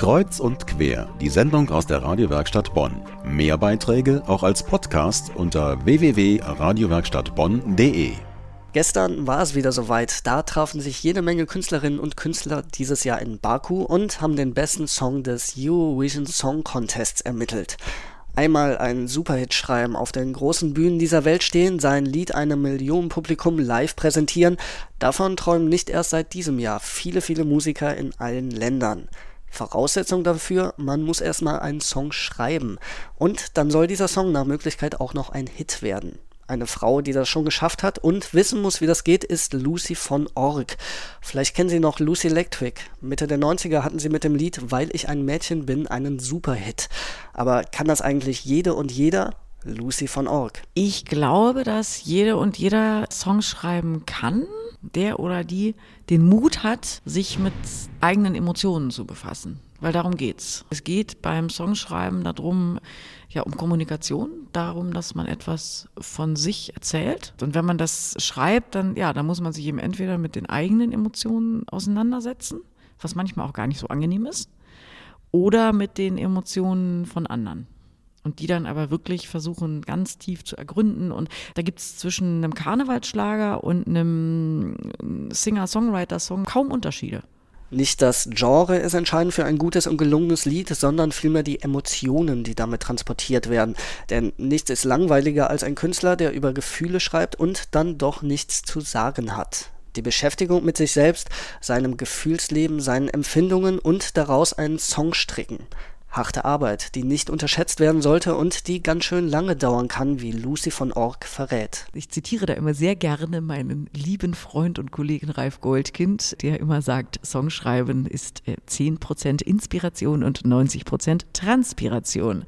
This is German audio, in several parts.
Kreuz und quer, die Sendung aus der Radiowerkstatt Bonn. Mehr Beiträge auch als Podcast unter www.radiowerkstattbonn.de. Gestern war es wieder soweit. Da trafen sich jede Menge Künstlerinnen und Künstler dieses Jahr in Baku und haben den besten Song des Eurovision Song Contests ermittelt. Einmal einen Superhit schreiben, auf den großen Bühnen dieser Welt stehen, sein Lied einem Millionenpublikum live präsentieren, davon träumen nicht erst seit diesem Jahr viele, viele Musiker in allen Ländern. Voraussetzung dafür, man muss erstmal einen Song schreiben. Und dann soll dieser Song nach Möglichkeit auch noch ein Hit werden. Eine Frau, die das schon geschafft hat und wissen muss, wie das geht, ist Lucy von Org. Vielleicht kennen Sie noch Lucy Electric. Mitte der 90er hatten sie mit dem Lied Weil ich ein Mädchen bin einen Superhit. Aber kann das eigentlich jede und jeder? Lucy von Org. Ich glaube, dass jede und jeder Song schreiben kann, der oder die den Mut hat, sich mit eigenen Emotionen zu befassen. Weil darum geht's. Es geht beim Songschreiben darum, ja, um Kommunikation, darum, dass man etwas von sich erzählt. Und wenn man das schreibt, dann, ja, dann muss man sich eben entweder mit den eigenen Emotionen auseinandersetzen, was manchmal auch gar nicht so angenehm ist, oder mit den Emotionen von anderen. Und die dann aber wirklich versuchen, ganz tief zu ergründen. Und da gibt es zwischen einem Karnevalsschlager und einem Singer-Songwriter-Song kaum Unterschiede. Nicht das Genre ist entscheidend für ein gutes und gelungenes Lied, sondern vielmehr die Emotionen, die damit transportiert werden. Denn nichts ist langweiliger als ein Künstler, der über Gefühle schreibt und dann doch nichts zu sagen hat. Die Beschäftigung mit sich selbst, seinem Gefühlsleben, seinen Empfindungen und daraus einen Song stricken. Harte Arbeit, die nicht unterschätzt werden sollte und die ganz schön lange dauern kann, wie Lucy von Org verrät. Ich zitiere da immer sehr gerne meinen lieben Freund und Kollegen Ralf Goldkind, der immer sagt, Songschreiben ist 10% äh, Inspiration und 90% Transpiration.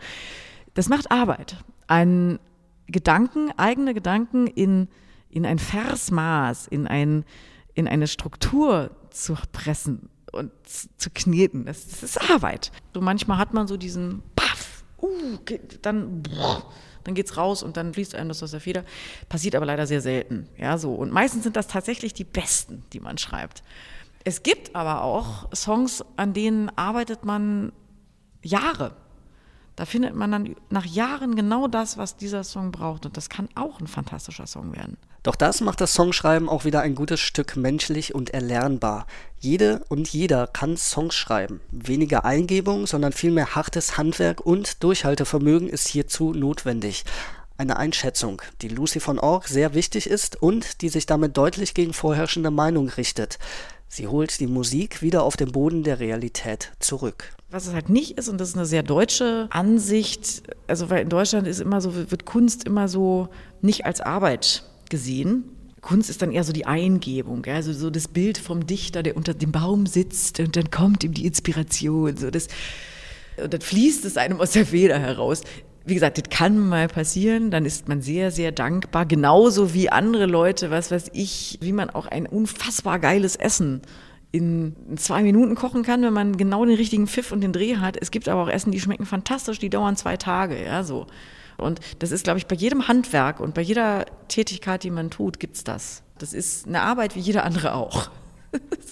Das macht Arbeit. Ein Gedanken, eigene Gedanken in, in ein Versmaß, in, ein, in eine Struktur zu pressen und zu kneten. Das, das ist Arbeit. So manchmal hat man so diesen Paff, uh, dann, dann geht's raus und dann fließt einem das aus der Feder. Passiert aber leider sehr selten. Ja, so. Und meistens sind das tatsächlich die besten, die man schreibt. Es gibt aber auch Songs, an denen arbeitet man Jahre. Da findet man dann nach Jahren genau das, was dieser Song braucht. Und das kann auch ein fantastischer Song werden. Doch das macht das Songschreiben auch wieder ein gutes Stück menschlich und erlernbar. Jede und jeder kann Songs schreiben. Weniger Eingebung, sondern vielmehr hartes Handwerk und Durchhaltevermögen ist hierzu notwendig. Eine Einschätzung, die Lucy von Org sehr wichtig ist und die sich damit deutlich gegen vorherrschende Meinung richtet. Sie holt die Musik wieder auf den Boden der Realität zurück. Was es halt nicht ist, und das ist eine sehr deutsche Ansicht, also weil in Deutschland ist immer so, wird Kunst immer so nicht als Arbeit gesehen. Kunst ist dann eher so die Eingebung, also so das Bild vom Dichter, der unter dem Baum sitzt und dann kommt ihm die Inspiration. So das, und dann fließt es einem aus der Feder heraus. Wie gesagt, das kann mal passieren, dann ist man sehr, sehr dankbar, genauso wie andere Leute, was weiß ich, wie man auch ein unfassbar geiles Essen in zwei Minuten kochen kann, wenn man genau den richtigen Pfiff und den Dreh hat. Es gibt aber auch Essen, die schmecken fantastisch, die dauern zwei Tage, ja, so. Und das ist, glaube ich, bei jedem Handwerk und bei jeder Tätigkeit, die man tut, gibt es das. Das ist eine Arbeit wie jede andere auch.